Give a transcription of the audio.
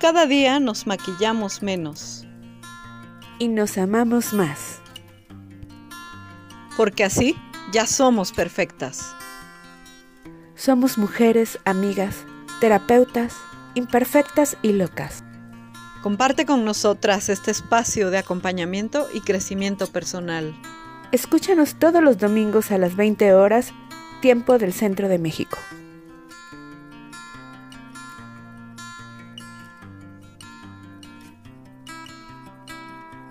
Cada día nos maquillamos menos. Y nos amamos más. Porque así ya somos perfectas. Somos mujeres, amigas, terapeutas, imperfectas y locas. Comparte con nosotras este espacio de acompañamiento y crecimiento personal. Escúchanos todos los domingos a las 20 horas, tiempo del Centro de México.